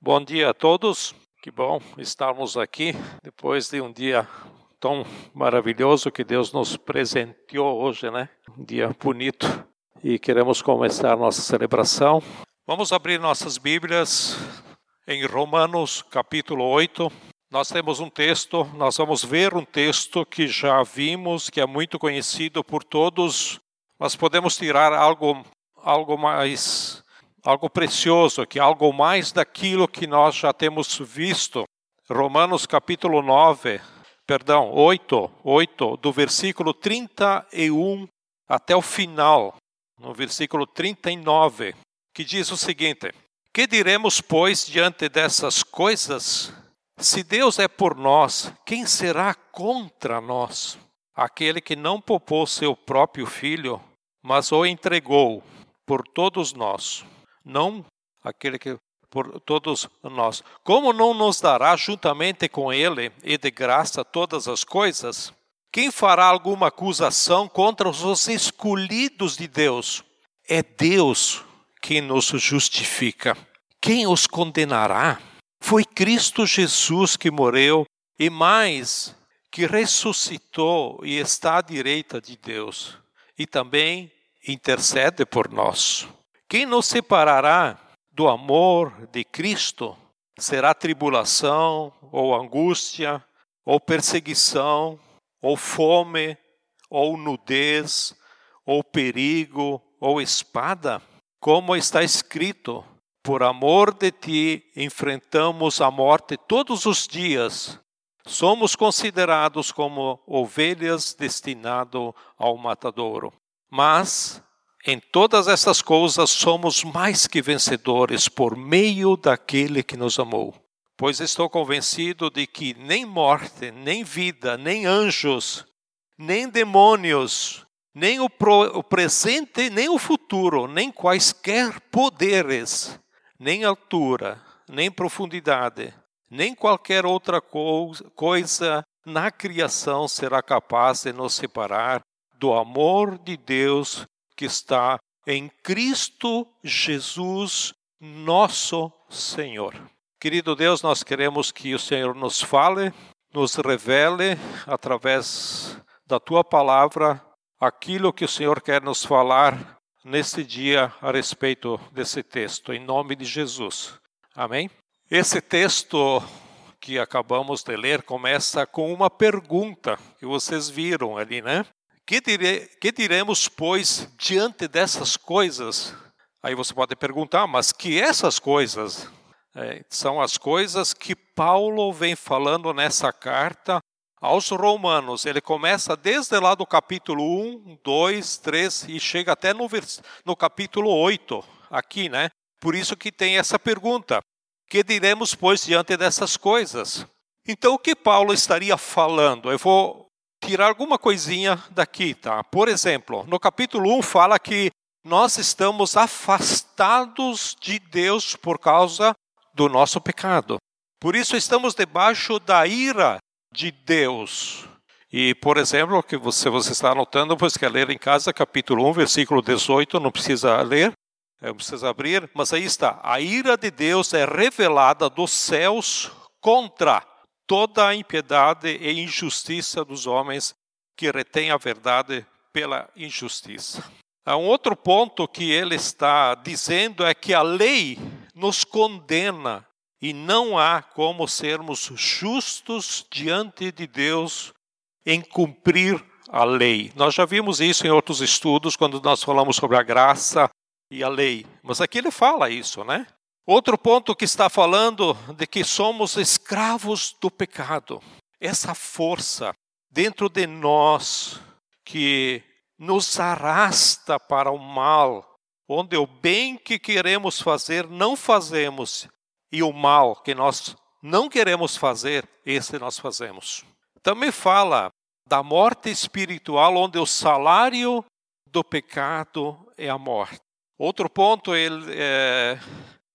Bom dia a todos. Que bom estarmos aqui depois de um dia tão maravilhoso que Deus nos presenteou hoje, né? Um dia bonito. E queremos começar nossa celebração. Vamos abrir nossas Bíblias em Romanos, capítulo 8. Nós temos um texto, nós vamos ver um texto que já vimos, que é muito conhecido por todos, mas podemos tirar algo algo mais algo precioso, que algo mais daquilo que nós já temos visto. Romanos capítulo 9, perdão, 8, 8, do versículo 31 até o final, no versículo 39, que diz o seguinte: Que diremos, pois, diante dessas coisas? Se Deus é por nós, quem será contra nós? Aquele que não poupou seu próprio filho, mas o entregou por todos nós não aquele que por todos nós. Como não nos dará juntamente com ele e de graça todas as coisas? Quem fará alguma acusação contra os escolhidos de Deus? É Deus quem nos justifica. Quem os condenará? Foi Cristo Jesus que morreu e mais que ressuscitou e está à direita de Deus e também intercede por nós. Quem nos separará do amor de Cristo? Será tribulação, ou angústia, ou perseguição, ou fome, ou nudez, ou perigo, ou espada? Como está escrito: Por amor de ti enfrentamos a morte todos os dias. Somos considerados como ovelhas destinado ao matadouro. Mas em todas essas coisas somos mais que vencedores por meio daquele que nos amou. Pois estou convencido de que nem morte, nem vida, nem anjos, nem demônios, nem o, pro, o presente, nem o futuro, nem quaisquer poderes, nem altura, nem profundidade, nem qualquer outra coisa na criação será capaz de nos separar do amor de Deus que está em Cristo Jesus, nosso Senhor. Querido Deus, nós queremos que o Senhor nos fale, nos revele através da tua palavra aquilo que o Senhor quer nos falar neste dia a respeito desse texto, em nome de Jesus. Amém? Esse texto que acabamos de ler começa com uma pergunta que vocês viram ali, né? Que, dire, que diremos, pois, diante dessas coisas? Aí você pode perguntar, mas que essas coisas? É, são as coisas que Paulo vem falando nessa carta aos Romanos. Ele começa desde lá do capítulo 1, 2, 3 e chega até no, no capítulo 8, aqui, né? Por isso que tem essa pergunta: que diremos, pois, diante dessas coisas? Então, o que Paulo estaria falando? Eu vou tirar alguma coisinha daqui, tá? Por exemplo, no capítulo 1 fala que nós estamos afastados de Deus por causa do nosso pecado. Por isso estamos debaixo da ira de Deus. E, por exemplo, que você, você está anotando, pois quer ler em casa, capítulo 1, versículo 18, não precisa ler, não precisa abrir, mas aí está. A ira de Deus é revelada dos céus contra toda a impiedade e injustiça dos homens que retêm a verdade pela injustiça. Há um outro ponto que ele está dizendo é que a lei nos condena e não há como sermos justos diante de Deus em cumprir a lei. Nós já vimos isso em outros estudos quando nós falamos sobre a graça e a lei. Mas aqui ele fala isso, né? Outro ponto que está falando de que somos escravos do pecado. Essa força dentro de nós que nos arrasta para o mal, onde o bem que queremos fazer não fazemos e o mal que nós não queremos fazer, esse nós fazemos. Também fala da morte espiritual, onde o salário do pecado é a morte. Outro ponto, ele é,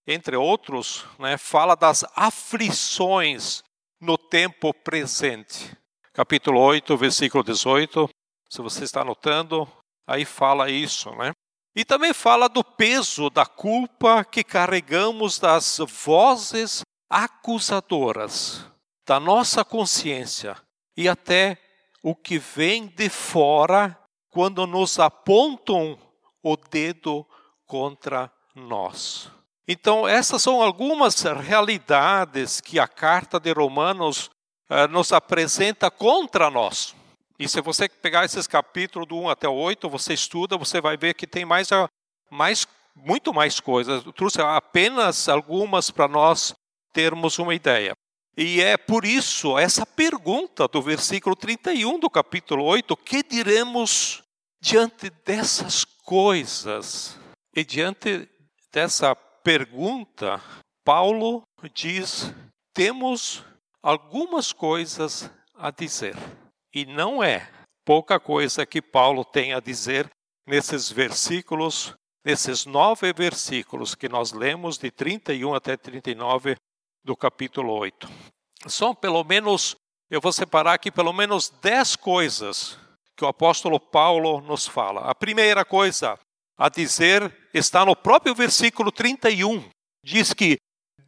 entre outros, né, fala das aflições no tempo presente. Capítulo 8, versículo 18. Se você está anotando, aí fala isso, né? E também fala do peso da culpa que carregamos das vozes acusadoras da nossa consciência e até o que vem de fora quando nos apontam o dedo contra nós. Então, essas são algumas realidades que a carta de Romanos eh, nos apresenta contra nós. E se você pegar esses capítulos do 1 até o 8, você estuda, você vai ver que tem mais, mais muito mais coisas. Eu trouxe apenas algumas para nós termos uma ideia. E é por isso essa pergunta do versículo 31 do capítulo 8: que diremos diante dessas coisas? E diante dessa pergunta, Paulo diz: temos algumas coisas a dizer. E não é pouca coisa que Paulo tem a dizer nesses versículos, nesses nove versículos que nós lemos, de 31 até 39 do capítulo 8. São pelo menos, eu vou separar aqui pelo menos dez coisas que o apóstolo Paulo nos fala. A primeira coisa a dizer está no próprio versículo 31. Diz que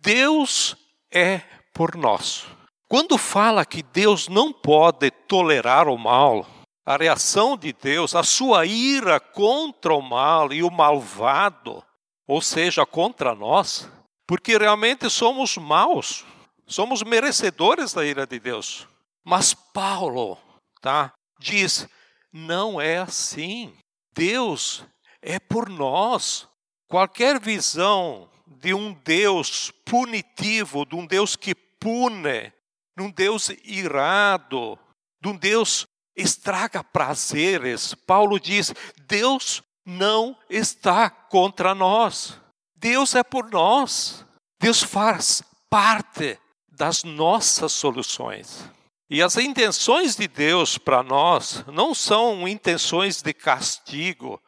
Deus é por nós. Quando fala que Deus não pode tolerar o mal, a reação de Deus, a sua ira contra o mal e o malvado, ou seja, contra nós, porque realmente somos maus, somos merecedores da ira de Deus. Mas Paulo, tá, diz, não é assim. Deus é por nós. Qualquer visão de um Deus punitivo, de um Deus que pune, de um Deus irado, de um Deus estraga prazeres. Paulo diz: Deus não está contra nós. Deus é por nós. Deus faz parte das nossas soluções. E as intenções de Deus para nós não são intenções de castigo,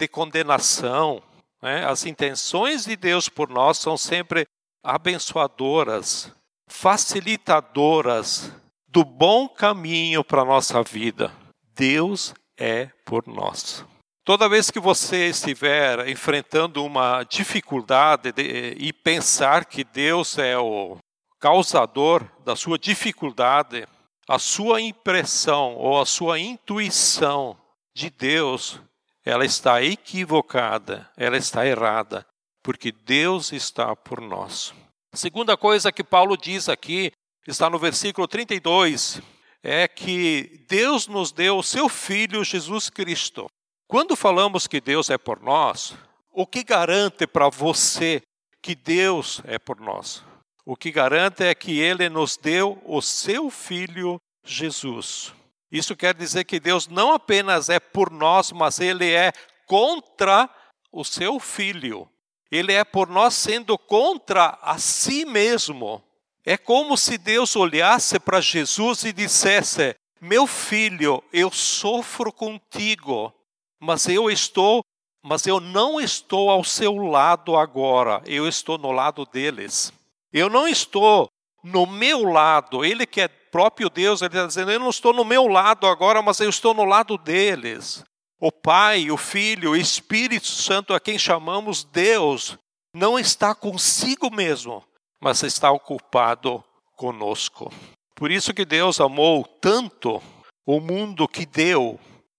de condenação. Né? As intenções de Deus por nós são sempre abençoadoras, facilitadoras do bom caminho para a nossa vida. Deus é por nós. Toda vez que você estiver enfrentando uma dificuldade de, e pensar que Deus é o causador da sua dificuldade, a sua impressão ou a sua intuição de Deus ela está equivocada, ela está errada, porque Deus está por nós. A segunda coisa que Paulo diz aqui, está no versículo 32, é que Deus nos deu o seu Filho Jesus Cristo. Quando falamos que Deus é por nós, o que garante para você que Deus é por nós? O que garante é que Ele nos deu o seu Filho Jesus. Isso quer dizer que Deus não apenas é por nós, mas Ele é contra o seu filho. Ele é por nós sendo contra a si mesmo. É como se Deus olhasse para Jesus e dissesse: Meu filho, eu sofro contigo, mas eu estou, mas eu não estou ao seu lado agora, eu estou no lado deles. Eu não estou no meu lado, ele que é próprio Deus, ele está dizendo: Eu não estou no meu lado agora, mas eu estou no lado deles. O Pai, o Filho, o Espírito Santo, a quem chamamos Deus, não está consigo mesmo, mas está ocupado conosco. Por isso que Deus amou tanto o mundo que deu,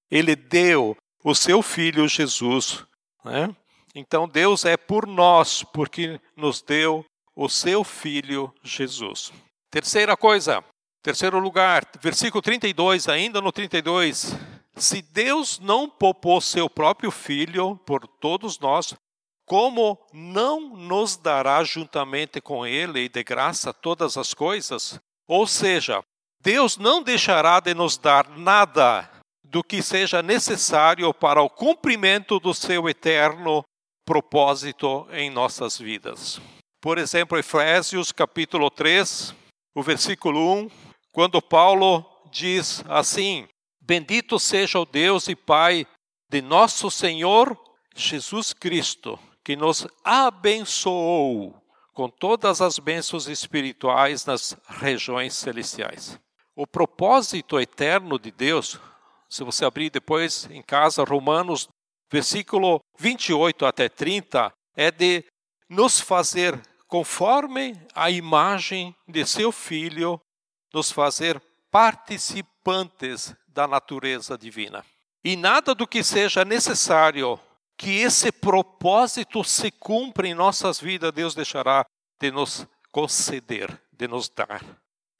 Ele deu o seu Filho Jesus. Né? Então Deus é por nós, porque nos deu o seu Filho Jesus. Terceira coisa, Terceiro lugar, versículo 32, ainda no 32. Se Deus não poupou seu próprio filho por todos nós, como não nos dará juntamente com ele e de graça todas as coisas? Ou seja, Deus não deixará de nos dar nada do que seja necessário para o cumprimento do seu eterno propósito em nossas vidas. Por exemplo, Efésios capítulo 3, o versículo 1 quando Paulo diz assim: Bendito seja o Deus e Pai de nosso Senhor Jesus Cristo, que nos abençoou com todas as bênçãos espirituais nas regiões celestiais. O propósito eterno de Deus, se você abrir depois em casa Romanos versículo 28 até 30, é de nos fazer conforme a imagem de seu filho, nos fazer participantes da natureza divina. E nada do que seja necessário que esse propósito se cumpra em nossas vidas, Deus deixará de nos conceder, de nos dar.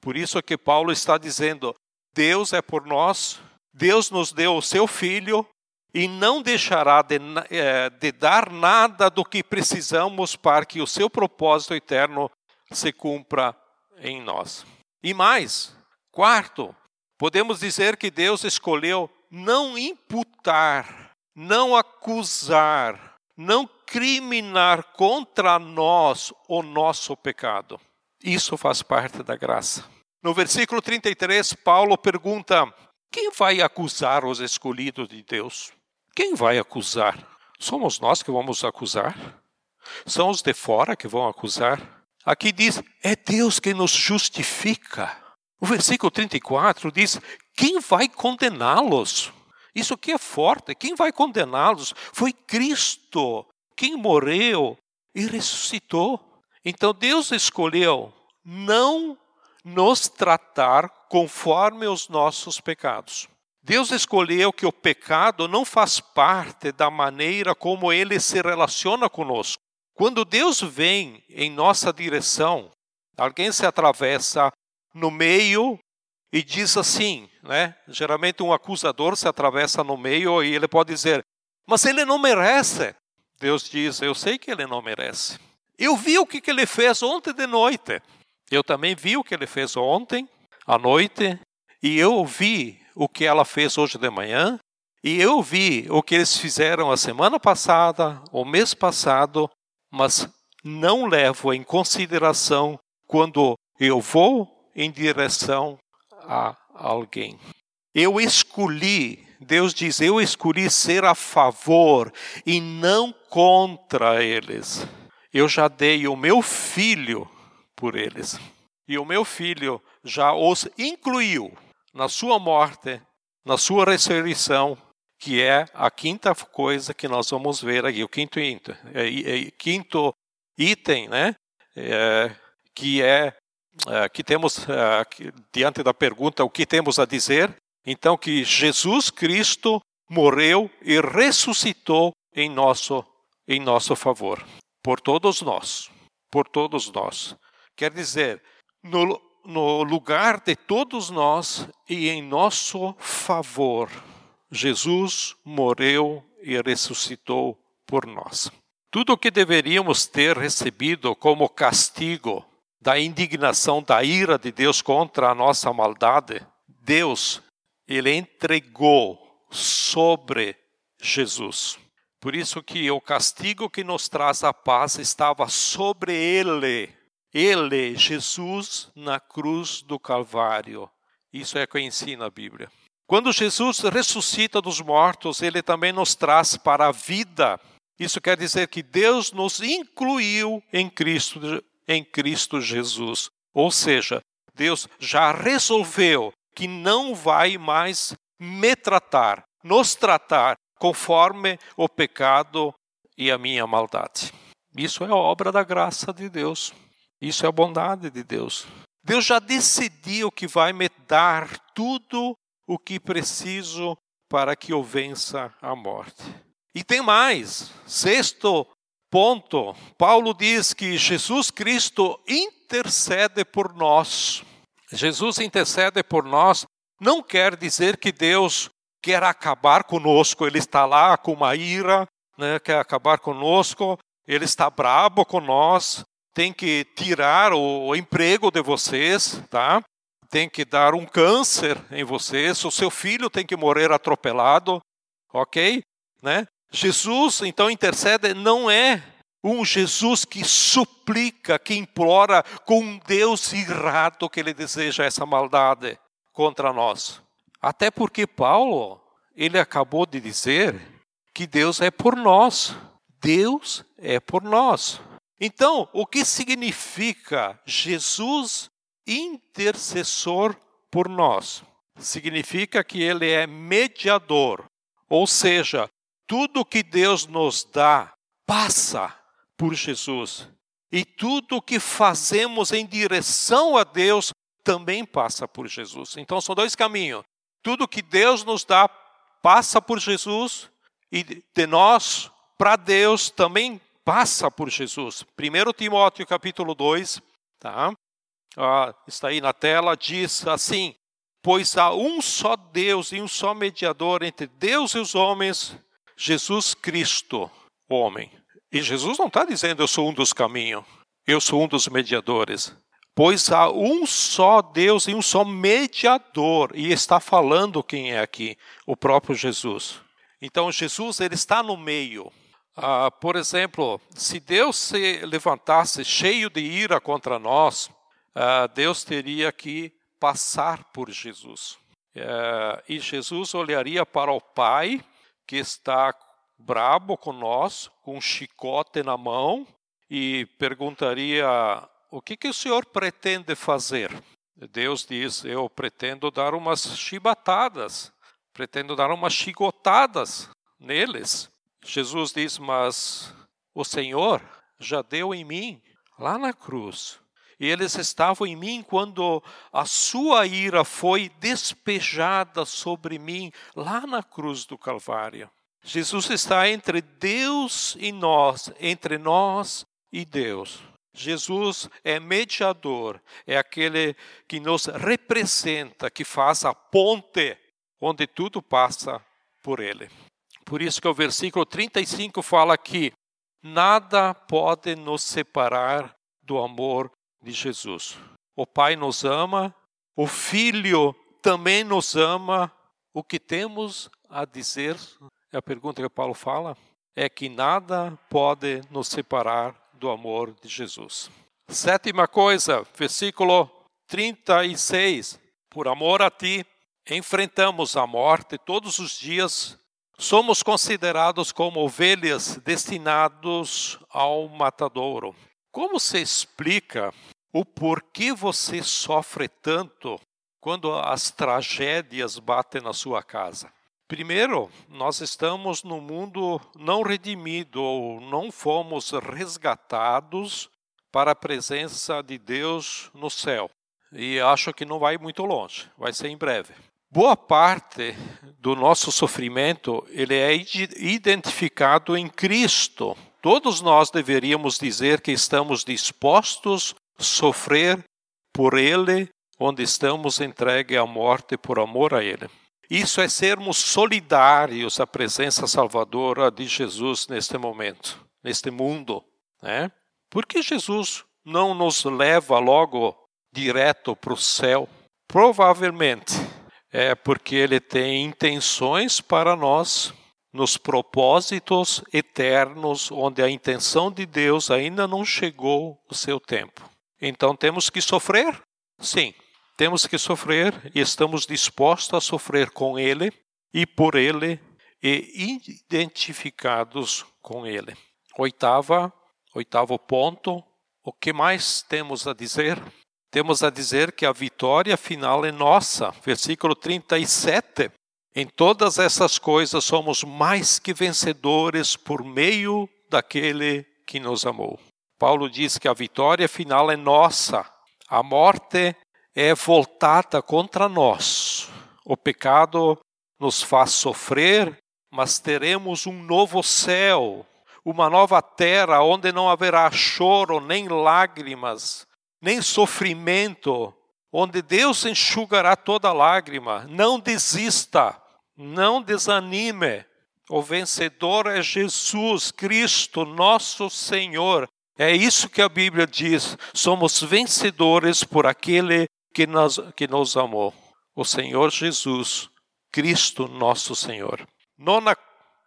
Por isso que Paulo está dizendo: Deus é por nós, Deus nos deu o seu filho e não deixará de, é, de, dar nada do que precisamos para que o seu propósito eterno se cumpra em nós. E mais, quarto, podemos dizer que Deus escolheu não imputar, não acusar, não criminar contra nós o nosso pecado. Isso faz parte da graça. No versículo 33, Paulo pergunta: quem vai acusar os escolhidos de Deus? Quem vai acusar? Somos nós que vamos acusar? São os de fora que vão acusar? Aqui diz: é Deus que nos justifica. O versículo 34 diz: quem vai condená-los? Isso aqui é forte. Quem vai condená-los? Foi Cristo, quem morreu e ressuscitou. Então Deus escolheu não nos tratar conforme os nossos pecados. Deus escolheu que o pecado não faz parte da maneira como ele se relaciona conosco. Quando Deus vem em nossa direção, alguém se atravessa no meio e diz assim, né? Geralmente um acusador se atravessa no meio e ele pode dizer: "Mas ele não merece". Deus diz: "Eu sei que ele não merece. Eu vi o que ele fez ontem de noite. Eu também vi o que ele fez ontem à noite e eu vi o que ela fez hoje de manhã e eu vi o que eles fizeram a semana passada, o mês passado, mas não levo em consideração quando eu vou em direção a alguém. Eu escolhi, Deus diz, eu escolhi ser a favor e não contra eles. Eu já dei o meu filho por eles. E o meu filho já os incluiu na sua morte, na sua ressurreição, que é a quinta coisa que nós vamos ver aqui, o quinto item, é, é, quinto item, né? É, que é, é que temos é, diante da pergunta o que temos a dizer, então que Jesus Cristo morreu e ressuscitou em nosso em nosso favor, por todos nós, por todos nós. Quer dizer, no, no lugar de todos nós e em nosso favor, Jesus morreu e ressuscitou por nós. Tudo o que deveríamos ter recebido como castigo da indignação, da ira de Deus contra a nossa maldade, Deus, ele entregou sobre Jesus. Por isso que o castigo que nos traz a paz estava sobre ele ele, Jesus, na cruz do Calvário. Isso é o que ensina a Bíblia. Quando Jesus ressuscita dos mortos, ele também nos traz para a vida. Isso quer dizer que Deus nos incluiu em Cristo, em Cristo Jesus. Ou seja, Deus já resolveu que não vai mais me tratar, nos tratar conforme o pecado e a minha maldade. Isso é obra da graça de Deus. Isso é a bondade de Deus. Deus já decidiu que vai me dar tudo o que preciso para que eu vença a morte. E tem mais. Sexto ponto. Paulo diz que Jesus Cristo intercede por nós. Jesus intercede por nós não quer dizer que Deus quer acabar conosco, ele está lá com uma ira, né, quer acabar conosco, ele está brabo com nós, tem que tirar o emprego de vocês, tá? Tem que dar um câncer em vocês, o seu filho tem que morrer atropelado, ok? Né? Jesus, então, intercede, não é um Jesus que suplica, que implora com um Deus irado que ele deseja essa maldade contra nós. Até porque Paulo, ele acabou de dizer que Deus é por nós. Deus é por nós. Então, o que significa Jesus intercessor por nós? Significa que ele é mediador, ou seja, Tudo que Deus nos dá passa por Jesus. E tudo que fazemos em direção a Deus também passa por Jesus. Então são dois caminhos. Tudo que Deus nos dá passa por Jesus e de nós para Deus também passa por Jesus. 1 Timóteo capítulo 2, tá? Ah, está aí na tela, diz assim: Pois há um só Deus e um só mediador entre Deus e os homens, Jesus Cristo, homem. E Jesus não está dizendo eu sou um dos caminhos, eu sou um dos mediadores. Pois há um só Deus e um só mediador. E está falando quem é aqui? O próprio Jesus. Então Jesus ele está no meio. Ah, por exemplo, se Deus se levantasse cheio de ira contra nós, ah, Deus teria que passar por Jesus. Ah, e Jesus olharia para o Pai, que está brabo com nós, com um chicote na mão, e perguntaria: O que, que o senhor pretende fazer? Deus diz: Eu pretendo dar umas chibatadas, pretendo dar umas chicotadas neles. Jesus diz: Mas o Senhor já deu em mim, lá na cruz. Eles estavam em mim quando a sua ira foi despejada sobre mim, lá na cruz do Calvário. Jesus está entre Deus e nós, entre nós e Deus. Jesus é mediador, é aquele que nos representa, que faz a ponte onde tudo passa por ele. Por isso que o versículo 35 fala que nada pode nos separar do amor de Jesus. O Pai nos ama, o Filho também nos ama. O que temos a dizer, é a pergunta que Paulo fala, é que nada pode nos separar do amor de Jesus. Sétima coisa, versículo 36. Por amor a ti, enfrentamos a morte todos os dias somos considerados como ovelhas destinados ao matadouro. Como se explica o porquê você sofre tanto quando as tragédias batem na sua casa? Primeiro, nós estamos no mundo não redimido ou não fomos resgatados para a presença de Deus no céu. E acho que não vai muito longe, vai ser em breve. Boa parte do nosso sofrimento ele é identificado em Cristo. Todos nós deveríamos dizer que estamos dispostos sofrer por Ele, onde estamos entregues à morte por amor a Ele. Isso é sermos solidários à presença salvadora de Jesus neste momento, neste mundo. Né? Por que Jesus não nos leva logo direto para o céu? Provavelmente é porque ele tem intenções para nós nos propósitos eternos, onde a intenção de Deus ainda não chegou o seu tempo. Então temos que sofrer? Sim, temos que sofrer e estamos dispostos a sofrer com Ele e por Ele e identificados com Ele. Oitava, oitavo ponto, o que mais temos a dizer? temos a dizer que a vitória final é nossa. Versículo 37. Em todas essas coisas somos mais que vencedores por meio daquele que nos amou. Paulo diz que a vitória final é nossa. A morte é voltada contra nós. O pecado nos faz sofrer, mas teremos um novo céu, uma nova terra onde não haverá choro nem lágrimas, nem sofrimento, onde Deus enxugará toda lágrima. Não desista, não desanime. O vencedor é Jesus Cristo, nosso Senhor. É isso que a Bíblia diz. Somos vencedores por aquele que nos, que nos amou. O Senhor Jesus, Cristo, nosso Senhor. Nona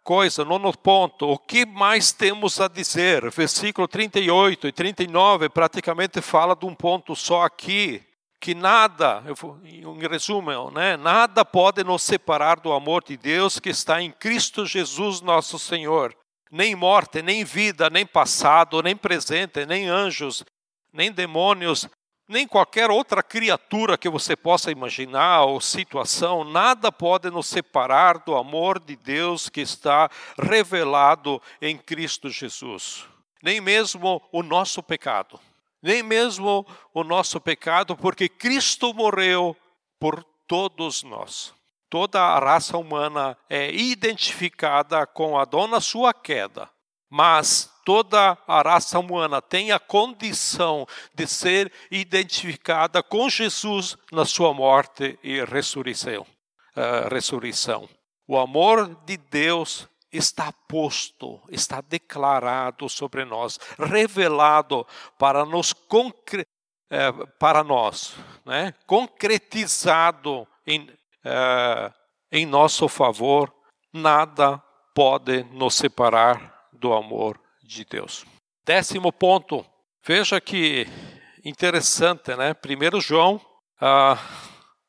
coisa, nono ponto, o que mais temos a dizer? Versículo 38 e 39 praticamente fala de um ponto só aqui, que nada, em resumo, né, nada pode nos separar do amor de Deus que está em Cristo Jesus nosso Senhor. Nem morte, nem vida, nem passado, nem presente, nem anjos, nem demônios, nem qualquer outra criatura que você possa imaginar ou situação, nada pode nos separar do amor de Deus que está revelado em Cristo Jesus. Nem mesmo o nosso pecado. Nem mesmo o nosso pecado, porque Cristo morreu por todos nós. Toda a raça humana é identificada com Adão na sua queda, mas toda a raça humana tem a condição de ser identificada com Jesus na sua morte e ressurreição. Uh, ressurreição. O amor de Deus está posto, está declarado sobre nós, revelado para nos concre eh, para nós, né? concretizado em, eh, em nosso favor, nada pode nos separar do amor de Deus. Décimo ponto, veja que interessante, né? 1 João, ah,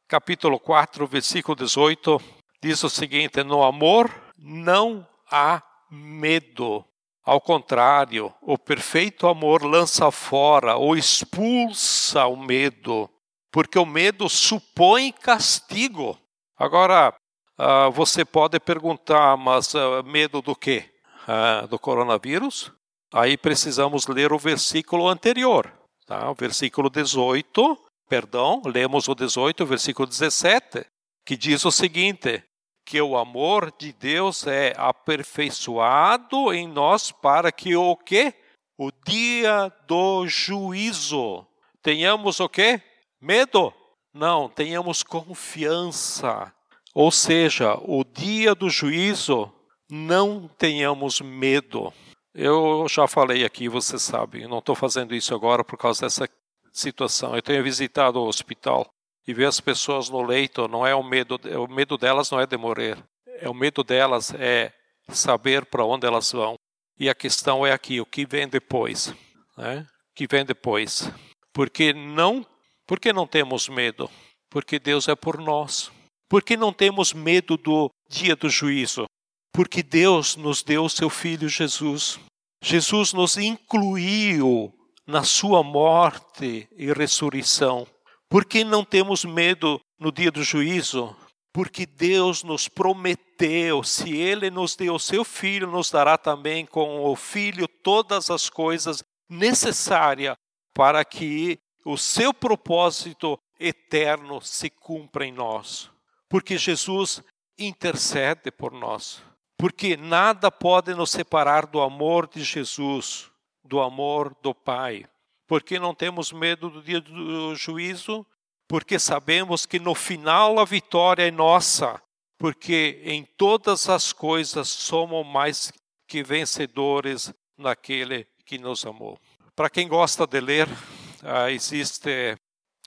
capítulo 4, versículo 18, diz o seguinte: No amor não há medo. Ao contrário, o perfeito amor lança fora ou expulsa o medo, porque o medo supõe castigo. Agora, ah, você pode perguntar, mas ah, medo do quê? uh, do coronavírus, aí precisamos ler o versículo anterior, tá? o versículo 18, perdão, lemos o 18, o versículo 17, que diz o seguinte: que o amor de Deus é aperfeiçoado em nós para que o quê? O dia do juízo. Tenhamos o quê? Medo? Não, tenhamos confiança. Ou seja, o dia do juízo não tenhamos medo. Eu já falei aqui, você sabe, não estou fazendo isso agora por causa dessa situação. Eu tenho visitado o hospital e ver as pessoas no leito, não é o medo, o medo delas não é de morrer. É o medo delas é saber para onde elas vão. E a questão é aqui, o que vem depois, né? O que vem depois? Porque não, porque não temos medo? Porque Deus é por nós. Porque não temos medo do dia do juízo? porque Deus nos deu o seu filho Jesus. Jesus nos incluiu na sua morte e ressurreição. Por que não temos medo no dia do juízo? Porque Deus nos prometeu, se Ele nos deu o seu Filho, nos dará também com o Filho todas as coisas necessárias para que o seu propósito eterno se cumpra em nós. Porque Jesus intercede por nós porque nada pode nos separar do amor de Jesus, do amor do Pai. Porque não temos medo do dia do juízo? Porque sabemos que no final a vitória é nossa, porque em todas as coisas somos mais que vencedores naquele que nos amou. Para quem gosta de ler, existe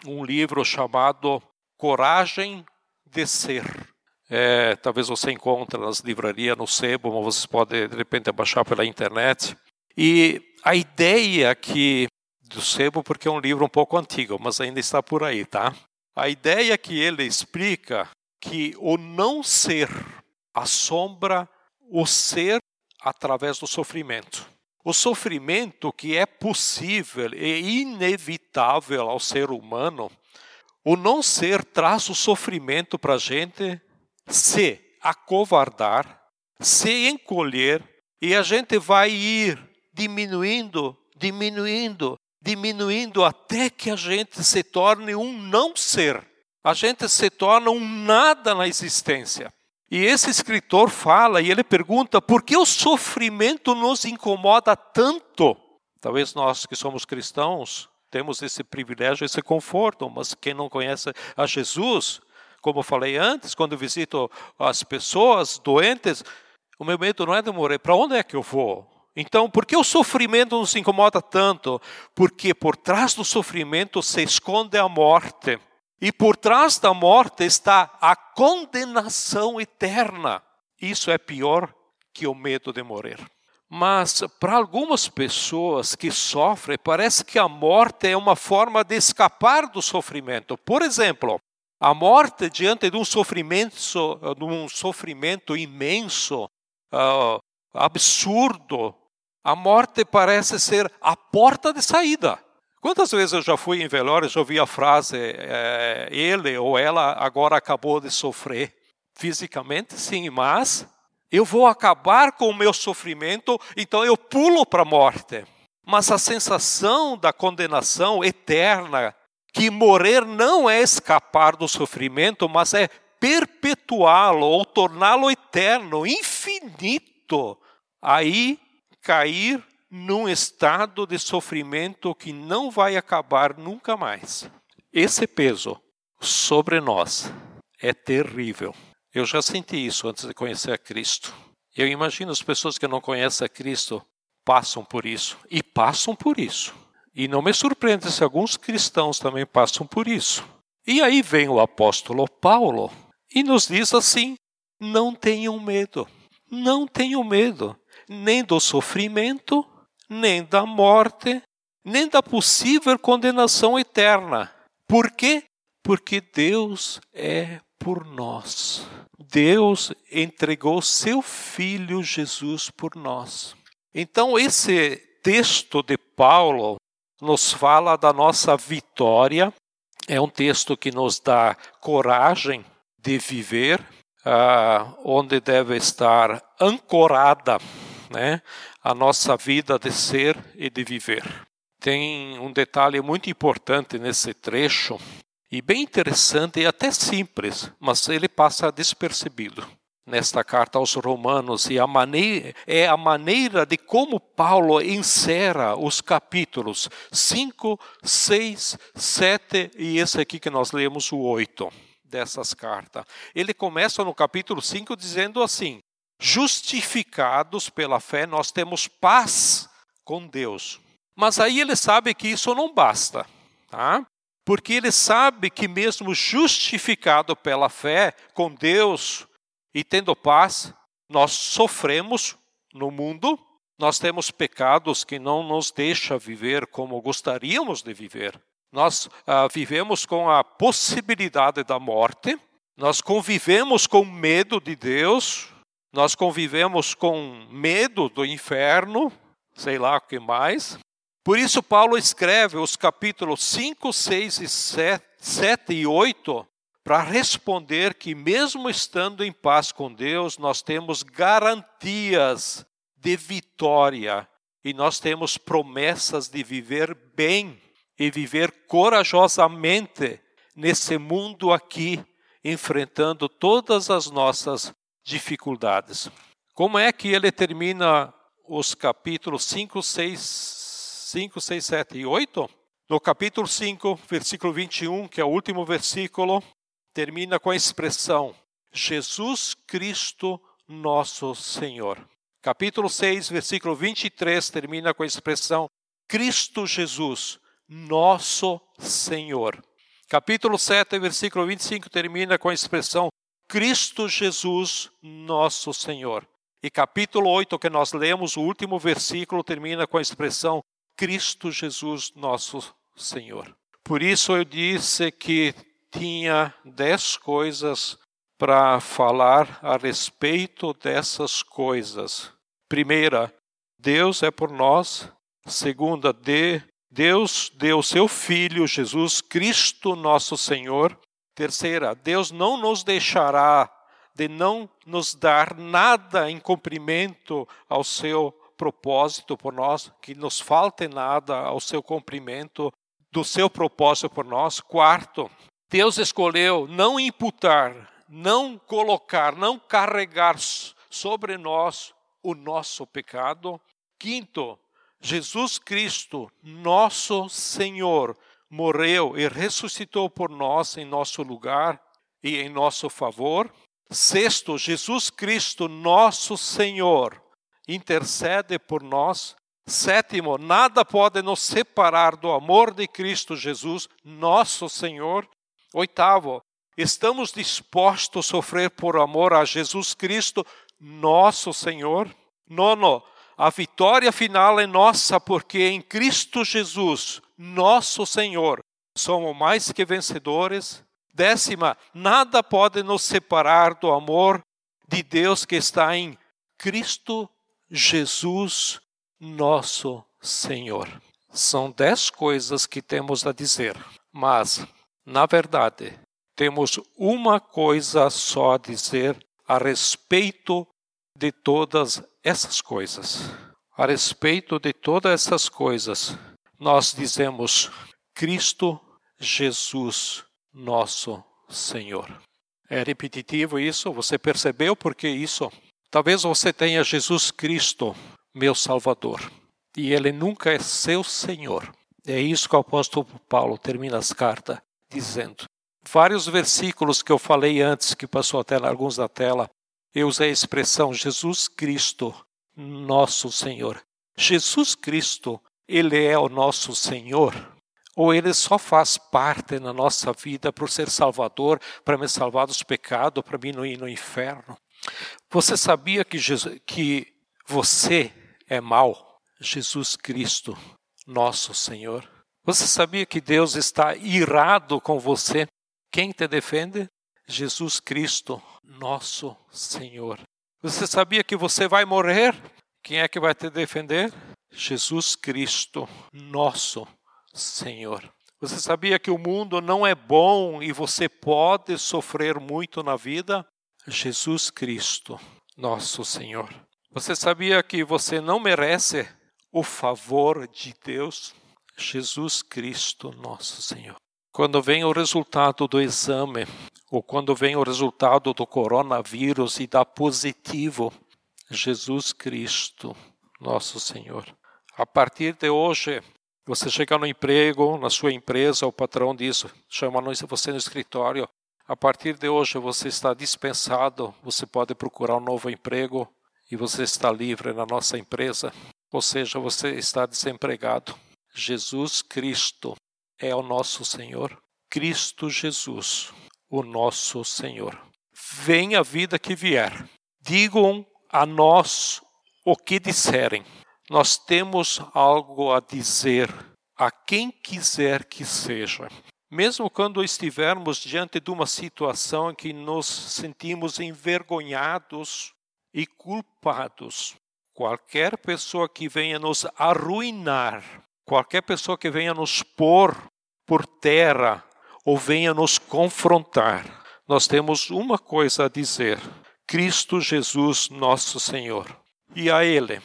um livro chamado Coragem de Ser é, talvez você encontre nas livrarias, no sebo, mas você pode de repente baixar pela internet. E a ideia que do sebo, porque é um livro um pouco antigo, mas ainda está por aí, tá? A ideia que ele explica que o não ser assombra o ser através do sofrimento. O sofrimento que é possível e inevitável ao ser humano, o não ser traz o sofrimento para a gente se acovardar, se encolher, e a gente vai ir diminuindo, diminuindo, diminuindo até que a gente se torne um não ser. A gente se torna um nada na existência. E esse escritor fala e ele pergunta por que o sofrimento nos incomoda tanto? Talvez nós que somos cristãos temos esse privilégio, esse conforto, mas quem não conhece a Jesus como falei antes, quando visito as pessoas doentes, o meu medo não é de morrer. Para onde é que eu vou? Então, por que o sofrimento nos incomoda tanto? Porque por trás do sofrimento se esconde a morte. E por trás da morte está a condenação eterna. Isso é pior que o medo de morrer. Mas para algumas pessoas que sofrem, parece que a morte é uma forma de escapar do sofrimento. Por exemplo, a morte diante de um sofrimento, de um sofrimento imenso, uh, absurdo, a morte parece ser a porta de saída. Quantas vezes eu já fui em velório e já ouvi a frase, é, ele ou ela agora acabou de sofrer fisicamente? Sim, mas eu vou acabar com o meu sofrimento, então eu pulo para a morte. Mas a sensação da condenação eterna, que morrer não é escapar do sofrimento, mas é perpetuá-lo ou torná-lo eterno, infinito, aí cair num estado de sofrimento que não vai acabar nunca mais. Esse peso sobre nós é terrível. Eu já senti isso antes de conhecer a Cristo. Eu imagino as pessoas que não conhecem a Cristo passam por isso e passam por isso. E não me surpreende se alguns cristãos também passam por isso. E aí vem o apóstolo Paulo e nos diz assim: não tenham medo, não tenham medo, nem do sofrimento, nem da morte, nem da possível condenação eterna. Por quê? Porque Deus é por nós. Deus entregou seu filho Jesus por nós. Então, esse texto de Paulo nos fala da nossa vitória. É um texto que nos dá coragem de viver, uh, onde deve estar ancorada né, a nossa vida de ser e de viver. Tem um detalhe muito importante nesse trecho, e bem interessante e até simples, mas ele passa despercebido nesta carta aos Romanos e a maneira, é a maneira de como Paulo encerra os capítulos 5, 6, 7 e esse aqui que nós lemos, o 8 dessas cartas. Ele começa no capítulo 5 dizendo assim: justificados pela fé, nós temos paz com Deus. Mas aí ele sabe que isso não basta, tá? Porque ele sabe que mesmo justificado pela fé com Deus e tendo paz, nós sofremos no mundo, nós temos pecados que não nos deixa viver como gostaríamos de viver. Nós ah, vivemos com a possibilidade da morte, nós convivemos com medo de Deus, nós convivemos com medo do inferno, sei lá o que mais. Por isso, Paulo escreve os capítulos 5, 6 e 7, 7 e 8 para responder que, mesmo estando em paz com Deus, nós temos garantias de vitória e nós temos promessas de viver bem e viver corajosamente nesse mundo aqui, enfrentando todas as nossas dificuldades. Como é que ele termina os capítulos 5, 6, 5, 6, 7 e 8? No capítulo 5, versículo 21, que é o último versículo, termina com a expressão Jesus Cristo nosso Senhor. Capítulo 6, versículo 23 termina com a expressão Cristo Jesus, nosso Senhor. Capítulo 7, versículo 25 termina com a expressão Cristo Jesus, nosso Senhor. E capítulo 8, que nós lemos, o último versículo termina com a expressão Cristo Jesus, nosso Senhor. Por isso eu disse que tinha dez coisas para falar a respeito dessas coisas. Primeira, Deus é por nós. Segunda, de, Deus deu seu Filho, Jesus Cristo, nosso Senhor. Terceira, Deus não nos deixará de não nos dar nada em cumprimento ao seu propósito por nós, que nos falte nada ao seu cumprimento do seu propósito por nós. Quarto, Deus escolheu não imputar, não colocar, não carregar sobre nós o nosso pecado. Quinto, Jesus Cristo, nosso Senhor, morreu e ressuscitou por nós em nosso lugar e em nosso favor. Sexto, Jesus Cristo, nosso Senhor, intercede por nós. Sétimo, nada pode nos separar do amor de Cristo Jesus, nosso Senhor. Oitavo, estamos dispostos a sofrer por amor a Jesus Cristo, nosso Senhor. Nono, a vitória final é nossa, porque em Cristo Jesus, nosso Senhor, somos mais que vencedores. Décima, nada pode nos separar do amor de Deus que está em Cristo Jesus, nosso Senhor. São dez coisas que temos a dizer, mas, na verdade, temos uma coisa só a dizer a respeito de todas essas coisas. A respeito de todas essas coisas, nós dizemos Cristo Jesus, nosso Senhor. É repetitivo isso? Você percebeu por que isso? Talvez você tenha Jesus Cristo, meu Salvador, e ele nunca é seu Senhor. É isso que o apóstolo Paulo termina as cartas dizendo. Vários versículos que eu falei antes, que passou até alguns da tela, eu usei a expressão Jesus Cristo, nosso Senhor. Jesus Cristo, ele é o nosso Senhor ou ele só faz parte na nossa vida por ser Salvador, para me salvar dos pecados, para mim não ir no inferno? Você sabia que, Jesus, que você é mau? Jesus Cristo, nosso Senhor. Você sabia que Deus está irado com você? Quem te defende? Jesus Cristo, nosso Senhor. Você sabia que você vai morrer? Quem é que vai te defender? Jesus Cristo, nosso Senhor. Você sabia que o mundo não é bom e você pode sofrer muito na vida? Jesus Cristo, nosso Senhor. Você sabia que você não merece o favor de Deus? Jesus Cristo, nosso Senhor. Quando vem o resultado do exame, ou quando vem o resultado do coronavírus e dá positivo, Jesus Cristo, nosso Senhor. A partir de hoje, você chega no emprego, na sua empresa, o patrão diz, chama você no escritório, a partir de hoje você está dispensado, você pode procurar um novo emprego e você está livre na nossa empresa, ou seja, você está desempregado. Jesus Cristo é o nosso Senhor. Cristo Jesus, o nosso Senhor. Venha a vida que vier, digam a nós o que disserem nós temos algo a dizer a quem quiser que seja. Mesmo quando estivermos diante de uma situação em que nos sentimos envergonhados e culpados, qualquer pessoa que venha nos arruinar, qualquer pessoa que venha nos pôr por terra ou venha nos confrontar, nós temos uma coisa a dizer: Cristo Jesus, nosso Senhor. E a Ele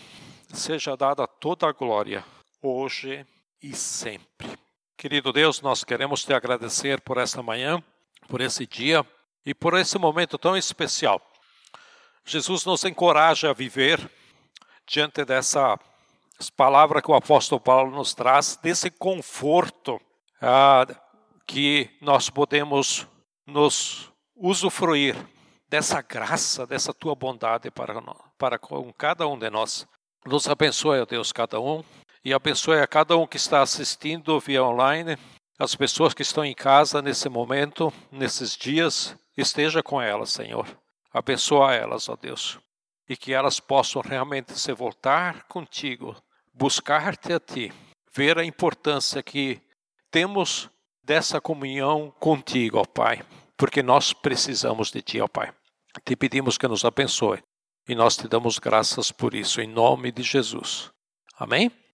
seja dada toda a glória, hoje e sempre. Querido Deus, nós queremos te agradecer por esta manhã, por esse dia e por esse momento tão especial. Jesus nos encoraja a viver diante dessa palavra que o apóstolo Paulo nos traz, desse conforto ah, que nós podemos nos usufruir dessa graça, dessa tua bondade para, para com cada um de nós. Nos abençoe, ó Deus, cada um, e abençoe a cada um que está assistindo via online, as pessoas que estão em casa nesse momento, nesses dias, esteja com elas, Senhor. Abençoa elas, ó Deus, e que elas possam realmente se voltar contigo, buscar-te a ti, ver a importância que temos dessa comunhão contigo, ó Pai, porque nós precisamos de ti, ó Pai. Te pedimos que nos abençoe e nós te damos graças por isso, em nome de Jesus. Amém?